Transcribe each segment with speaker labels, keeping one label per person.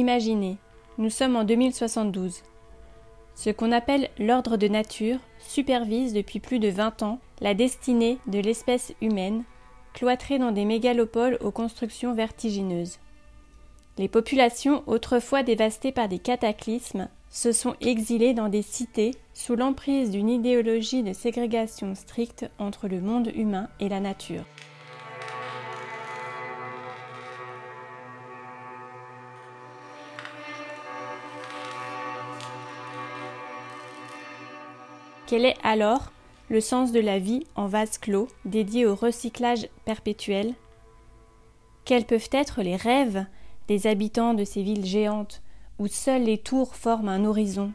Speaker 1: Imaginez, nous sommes en 2072. Ce qu'on appelle l'ordre de nature supervise depuis plus de 20 ans la destinée de l'espèce humaine, cloîtrée dans des mégalopoles aux constructions vertigineuses. Les populations, autrefois dévastées par des cataclysmes, se sont exilées dans des cités sous l'emprise d'une idéologie de ségrégation stricte entre le monde humain et la nature. Quel est alors le sens de la vie en vase clos dédié au recyclage perpétuel. Quels peuvent être les rêves des habitants de ces villes géantes où seules les tours forment un horizon?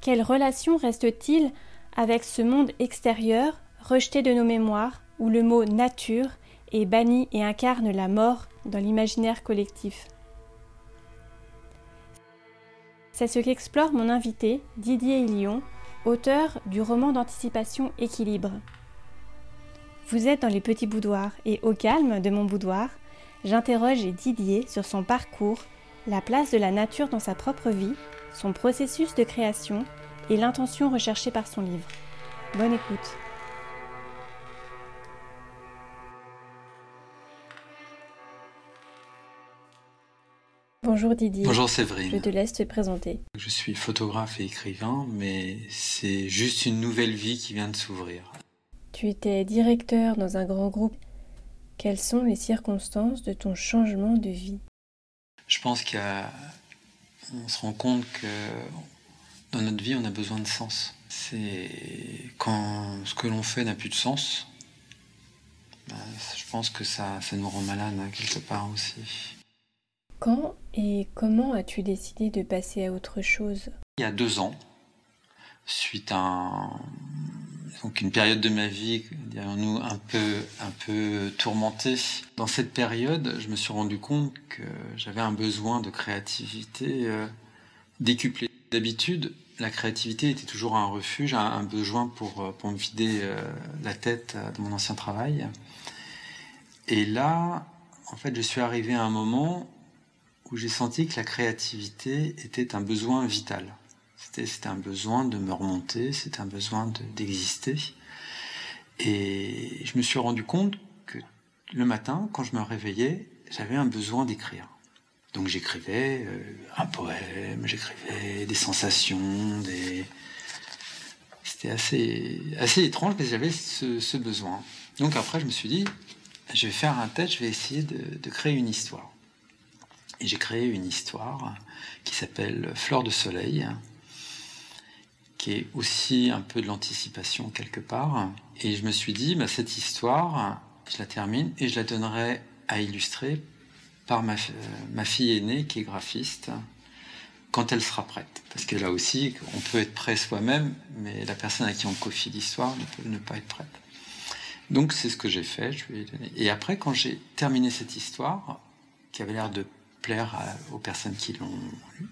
Speaker 1: Quelle relation reste-t-il avec ce monde extérieur rejeté de nos mémoires où le mot nature est banni et incarne la mort dans l'imaginaire collectif? C'est ce qu'explore mon invité Didier Ilion auteur du roman d'anticipation Équilibre. Vous êtes dans les petits boudoirs et au calme de mon boudoir, j'interroge Didier sur son parcours, la place de la nature dans sa propre vie, son processus de création et l'intention recherchée par son livre. Bonne écoute. Bonjour Didier.
Speaker 2: Bonjour Séverine.
Speaker 1: Je te laisse te présenter.
Speaker 2: Je suis photographe et écrivain, mais c'est juste une nouvelle vie qui vient de s'ouvrir.
Speaker 1: Tu étais directeur dans un grand groupe. Quelles sont les circonstances de ton changement de vie?
Speaker 2: Je pense qu'on se rend compte que dans notre vie, on a besoin de sens. C'est quand ce que l'on fait n'a plus de sens, ben, je pense que ça, ça nous rend malade hein, quelque part aussi.
Speaker 1: Quand et comment as-tu décidé de passer à autre chose?
Speaker 2: Il y a deux ans, suite à donc une période de ma vie, nous un peu, un peu tourmentée. Dans cette période, je me suis rendu compte que j'avais un besoin de créativité euh, décuplé. D'habitude, la créativité était toujours un refuge, un, besoin pour, euh, pour me vider euh, la tête de mon ancien travail. Et là, en fait, je suis arrivé à un moment où j'ai senti que la créativité était un besoin vital. C'était un besoin de me remonter, c'était un besoin d'exister. et je me suis rendu compte que le matin, quand je me réveillais, j'avais un besoin d'écrire. Donc j'écrivais euh, un poème, j'écrivais des sensations. C'était assez, assez étrange, mais j'avais ce, besoin. Donc après, je me suis dit, je vais faire un test, je vais essayer de créer une histoire. Et j'ai créé une histoire qui s'appelle Fleur de soleil, qui est aussi un peu de l'anticipation quelque part. Et je me suis dit, bah, cette histoire, je la termine et je la donnerai à illustrer par ma, ma fille aînée qui est graphiste quand elle sera prête. Parce que là aussi, on peut être prêt soi-même, mais la personne à qui on confie l'histoire ne peut ne pas être prête. Donc c'est ce que j'ai fait. Et après, quand j'ai terminé cette histoire, qui avait l'air de plaire aux personnes qui l'ont lu.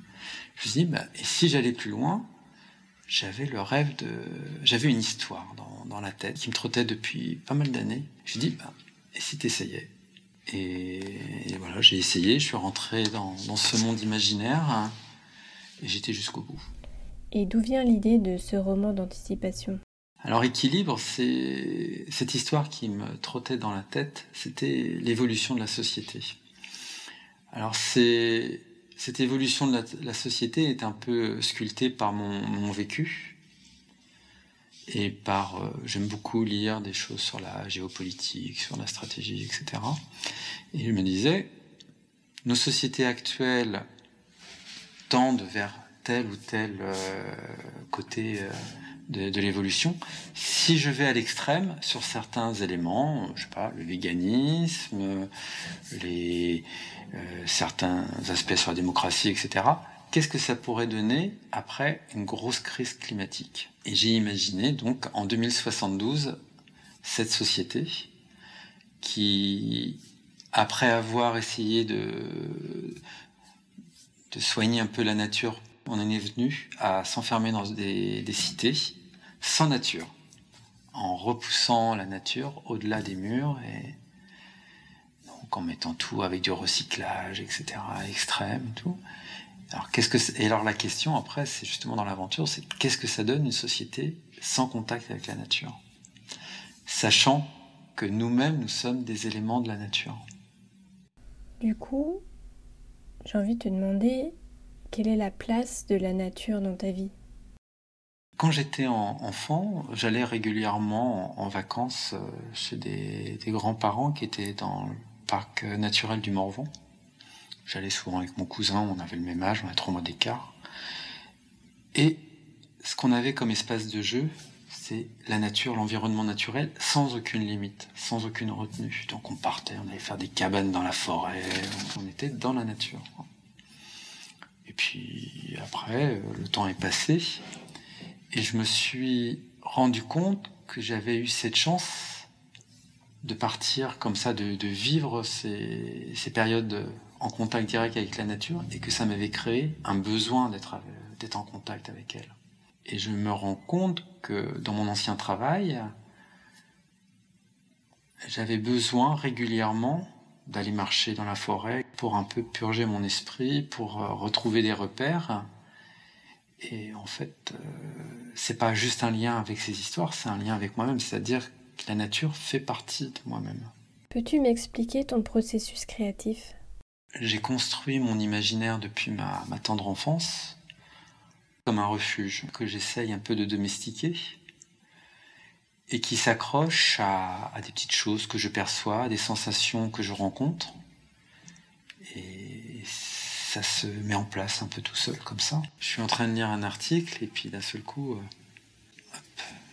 Speaker 2: Je me suis dit, bah, et si j'allais plus loin, j'avais le rêve de, j'avais une histoire dans, dans, la tête qui me trottait depuis pas mal d'années. Je me suis dit, bah, et si t'essayais? Et, et voilà, j'ai essayé, je suis rentré dans, dans ce monde imaginaire hein, et j'étais jusqu'au bout.
Speaker 1: Et d'où vient l'idée de ce roman d'anticipation?
Speaker 2: Alors équilibre, c'est cette histoire qui me trottait dans la tête, c'était l'évolution de la société. Alors cette évolution de la, société est un peu sculptée par mon, vécu et par euh, j'aime beaucoup lire des choses sur la géopolitique, sur la stratégie, etc. Et je me disais nos sociétés actuelles tendent vers tel ou tel euh, côté euh, de, l'évolution. Si je vais à l'extrême sur certains éléments, je sais pas, le véganisme, euh, certains aspects sur la démocratie, etc. Qu'est-ce que ça pourrait donner après une grosse crise climatique? Et j'ai imaginé donc en 2072 cette société qui, après avoir essayé de, de soigner un peu la nature, on en est venu à s'enfermer dans des, des cités sans nature, en repoussant la nature au-delà des murs et donc en mettant tout avec du recyclage, etc., extrême et tout. Alors qu'est-ce que et alors la question après, c'est justement dans l'aventure, c'est qu'est-ce que ça donne une société sans contact avec la nature, sachant que nous-mêmes nous sommes des éléments de la nature.
Speaker 1: Du coup, j'ai envie de te demander quelle est la place de la nature dans ta vie?
Speaker 2: Quand j'étais enfant, j'allais régulièrement en vacances euh, chez des, grands-parents qui étaient dans le parc naturel du Morvan. J'allais souvent avec mon cousin, on avait le même âge, on a trois mois d'écart. Et ce qu'on avait comme espace de jeu, c'est la nature, l'environnement naturel, sans aucune limite, sans aucune retenue. Donc on partait, on allait faire des cabanes dans la forêt, on était dans la nature. Et puis après, le temps est passé, et je me suis rendu compte que j'avais eu cette chance de partir comme ça, de, vivre ces, périodes en contact direct avec la nature et que ça m'avait créé un besoin d'être, en contact avec elle. Et je me rends compte que dans mon ancien travail, j'avais besoin régulièrement d'aller marcher dans la forêt pour un peu purger mon esprit, pour euh, retrouver des repères et en fait, euh, c'est pas juste un lien avec ces histoires, c'est un lien avec moi-même, c'est-à-dire que la nature fait partie de moi-même.
Speaker 1: Peux-tu m'expliquer ton processus créatif?
Speaker 2: J'ai construit mon imaginaire depuis ma, tendre enfance comme un refuge que j'essaye un peu de domestiquer et qui s'accroche à, à, des petites choses que je perçois, à des sensations que je rencontre. Et ça se met en place un peu tout seul comme ça. Je suis en train de lire un article et puis d'un seul coup, euh,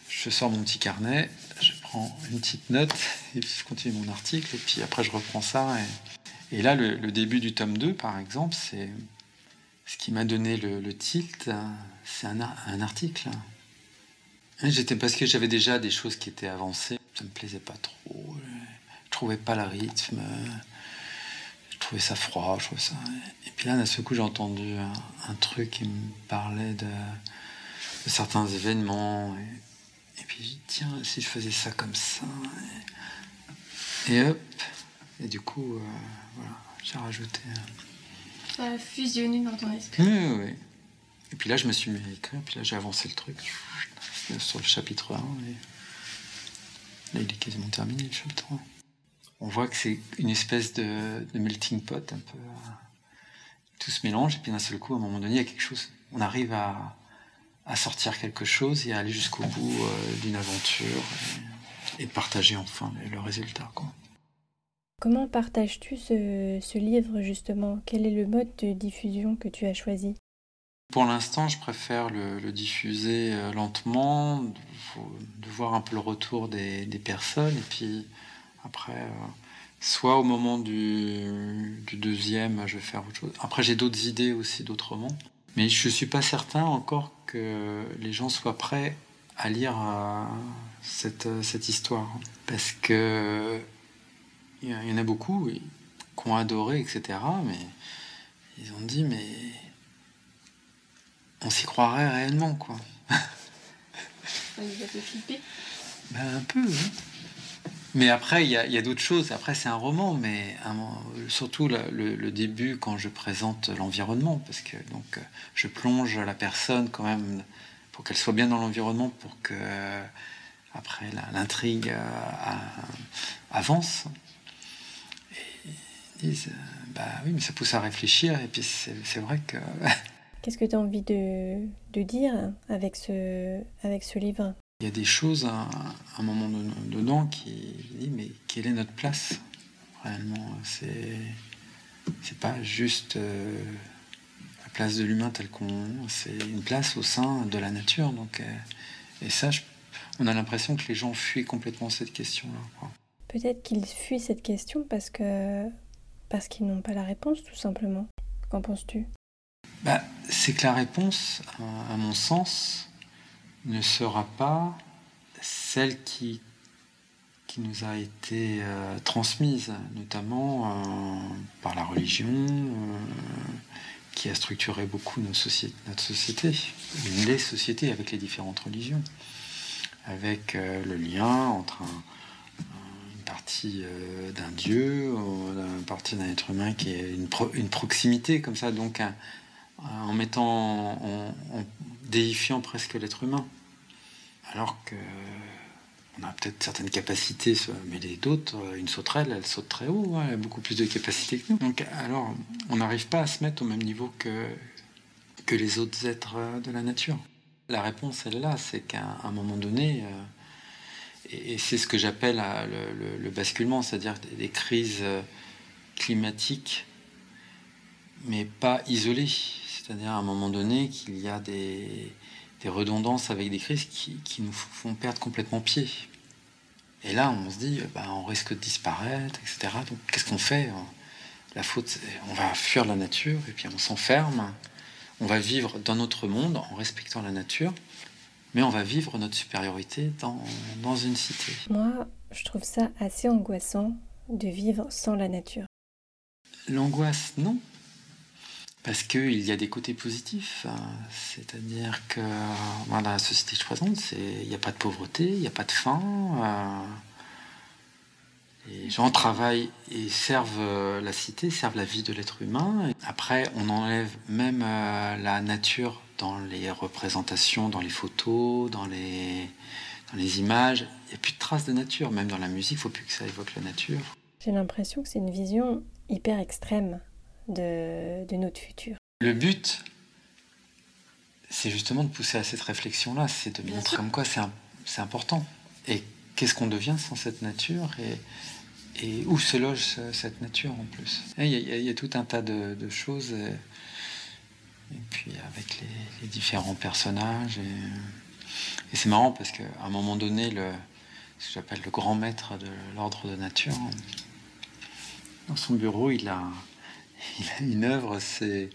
Speaker 2: je sors mon petit carnet, je prends une petite note et puis je continue mon article et puis après je reprends ça. Et, là, le, début du tome 2, par exemple, c'est ce qui m'a donné le, tilt, c'est un, article. J'étais parce que j'avais déjà des choses qui étaient avancées, ça me plaisait pas trop, je trouvais pas le rythme trouvais ça froid, je trouvais ça. Et puis là, d'un seul coup, j'ai entendu un, truc qui me parlait de, certains événements. Et, puis, j'ai dit, tiens, si je faisais ça comme ça. Et, hop. Et du coup, euh, voilà, j'ai rajouté.
Speaker 1: Ça a fusionné dans ton esprit.
Speaker 2: Oui, oui, oui. Et puis là, je me suis mis à écrire. Puis là, j'ai avancé le truc sur le chapitre 1. Et là, il est quasiment terminé, le chapitre 1 on voit que c'est une espèce de, melting pot, un peu. Euh, tout se mélange, et puis d'un seul coup, à un moment donné, il y a quelque chose. On arrive à, sortir quelque chose et à aller jusqu'au bout euh, d'une aventure et, partager enfin le, résultat.
Speaker 1: Comment partages-tu ce, livre justement? Quel est le mode de diffusion que tu as choisi?
Speaker 2: Pour l'instant, je préfère le, diffuser euh, lentement, de, voir un peu le retour des, des personnes et puis après, euh, soit au moment du, deuxième, je vais faire autre chose. Après, j'ai d'autres idées aussi, d'autres romans. Mais je ne suis pas certain encore que les gens soient prêts à lire euh, cette, cette, histoire. Parce que il y en a beaucoup qui ont adoré, etc. Mais ils ont dit, mais on s'y croirait réellement, quoi.
Speaker 1: Il a fait flipper.
Speaker 2: Ben, un peu, hein. Mais après, il y a, d'autres choses. Après, c'est un roman, mais surtout le, début quand je présente l'environnement, parce que donc je plonge la personne quand même pour qu'elle soit bien dans l'environnement, pour que après l'intrigue euh, avance. Et ils disent, bah oui, mais ça pousse à réfléchir. Et puis c'est vrai que.
Speaker 1: Qu'est-ce que tu as envie de, de, dire avec ce, avec ce livre?
Speaker 2: Il y a des choses à, un moment dedans qui dit mais quelle est notre place réellement? C'est c'est pas juste euh, la place de l'humain tel qu'on c'est une place au sein de la nature. Donc euh, et ça, on a l'impression que les gens fuient complètement cette question-là.
Speaker 1: Peut-être qu'ils fuient cette question parce que parce qu'ils n'ont pas la réponse tout simplement. Qu'en penses-tu?
Speaker 2: Bah, c'est que la réponse, à mon sens, ne sera pas celle qui, qui nous a été euh, transmise, notamment euh, par la religion, euh, qui a structuré beaucoup société, notre société, les sociétés avec les différentes religions, avec le lien entre une partie d'un dieu, une partie d'un être humain qui est une, une proximité comme ça, donc en mettant, en, déifiant presque l'être humain. Alors que on a peut-être certaines capacités, mais les d'autres, une sauterelle, elle saute très haut, hein, elle a beaucoup plus de capacités que nous. Donc alors, on n'arrive pas à se mettre au même niveau que, que les autres êtres de la nature. La réponse, elle là, c'est qu'à un moment donné, euh, et c'est ce que j'appelle euh, le, basculement, c'est-à-dire des crises euh, climatiques, mais pas isolées. C'est-à-dire à un moment donné qu'il y a des, redondances avec des crises qui, nous font perdre complètement pied. Et là, on se dit, bah, on risque de disparaître, etc. Donc qu'est-ce qu'on fait La faute, on va fuir la nature et puis on s'enferme. On va vivre dans notre monde en respectant la nature mais on va vivre notre supériorité dans, dans une cité.
Speaker 1: Moi, je trouve ça assez angoissant de vivre sans la nature.
Speaker 2: L'angoisse, non. Parce qu'il y a des côtés positifs. Hein. C'est-à-dire que dans la société que je présente, il n'y a pas de pauvreté, il n'y a pas de faim. Euh, les gens travaillent et servent euh, la cité, servent la vie de l'être humain. Après, on enlève même euh, la nature dans les représentations, dans les photos, dans les, dans les images. Il n'y a plus de traces de nature. Même dans la musique, il ne faut plus que ça évoque la nature.
Speaker 1: J'ai l'impression que c'est une vision hyper extrême de, de notre futur.
Speaker 2: Le but, c'est justement de pousser à cette réflexion-là, c'est de montrer comme quoi c'est important. Et qu'est-ce qu'on devient sans cette nature et, et où se loge cette nature en plus? Il y, a, tout un tas de, choses. Et, puis avec les, différents personnages. Et, c'est marrant parce qu'à un moment donné, le, ce que j'appelle le grand maître de l'ordre de nature, dans son bureau, il a une œuvre, c'est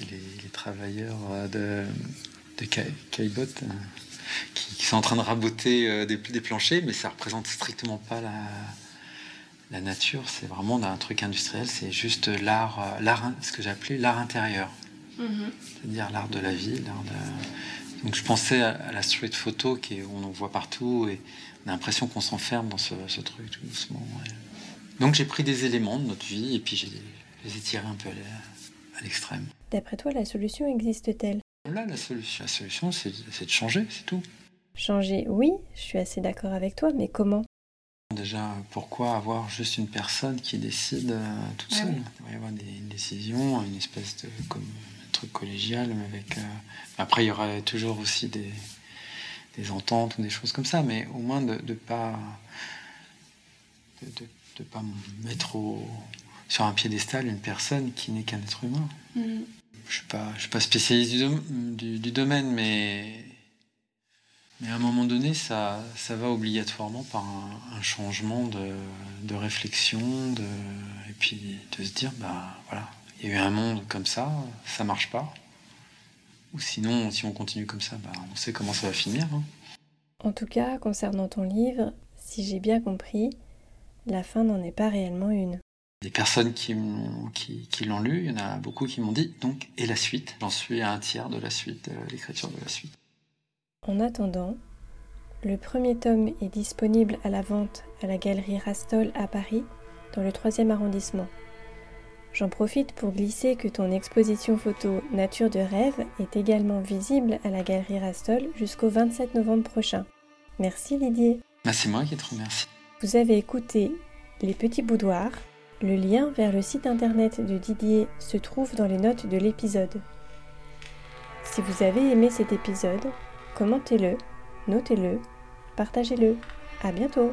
Speaker 2: les, travailleurs de, de Caillebotte hein, qui, sont en train de raboter euh, des, des planchers, mais ça représente strictement pas la, la nature, c'est vraiment un truc industriel, c'est juste l'art, euh, l'art, ce que j'appelais l'art intérieur. Mhm. C'est-à-dire l'art de la vie. Donc je pensais à, la street photo qui est, on en voit partout et on a l'impression qu'on s'enferme dans ce, truc tout doucement. Donc j'ai pris des éléments de notre vie et puis je les tirés un peu à l'extrême.
Speaker 1: D'après toi, la solution existe-t-elle?
Speaker 2: Là, la solution, la solution c'est, de changer, c'est tout.
Speaker 1: Changer, oui, je suis assez d'accord avec toi, mais comment?
Speaker 2: Déjà, pourquoi avoir juste une personne qui décide euh, toute ah seule? Il va y avoir des, une décision, une espèce de comme, un truc collégial. Avec, euh, Après, il y aurait toujours aussi des, des, ententes ou des choses comme ça, mais au moins de ne pas, de, de, pas mettre au, sur un piédestal une personne qui n'est qu'un être humain. Mm. Je ne suis, pas spécialiste du, du domaine, mais mais à un moment donné, ça, ça va obligatoirement par un, changement de, de, réflexion, de, et puis de se dire, bah voilà, il y a eu un monde comme ça, ça marche pas. Ou sinon, si on continue comme ça, bah, on sait comment ça va finir. Hein.
Speaker 1: En tout cas, concernant ton livre, si j'ai bien compris, la fin n'en est pas réellement une.
Speaker 2: Des personnes qui, qui, qui l'ont lu, il y en a beaucoup qui m'ont dit, donc, et la suite? J'en suis à un tiers de la suite, de l'écriture de la suite.
Speaker 1: En attendant, le premier tome est disponible à la vente à la galerie Rastol à Paris, dans le 3e arrondissement. J'en profite pour glisser que ton exposition photo Nature de rêve est également visible à la galerie Rastol jusqu'au 27 novembre prochain. Merci Didier.
Speaker 2: Bah, c'est moi qui te remercie.
Speaker 1: Vous avez écouté Les Petits Boudoirs. Le lien vers le site internet de Didier se trouve dans les notes de l'épisode. Si vous avez aimé cet épisode, commentez-le, notez-le, partagez-le. À bientôt!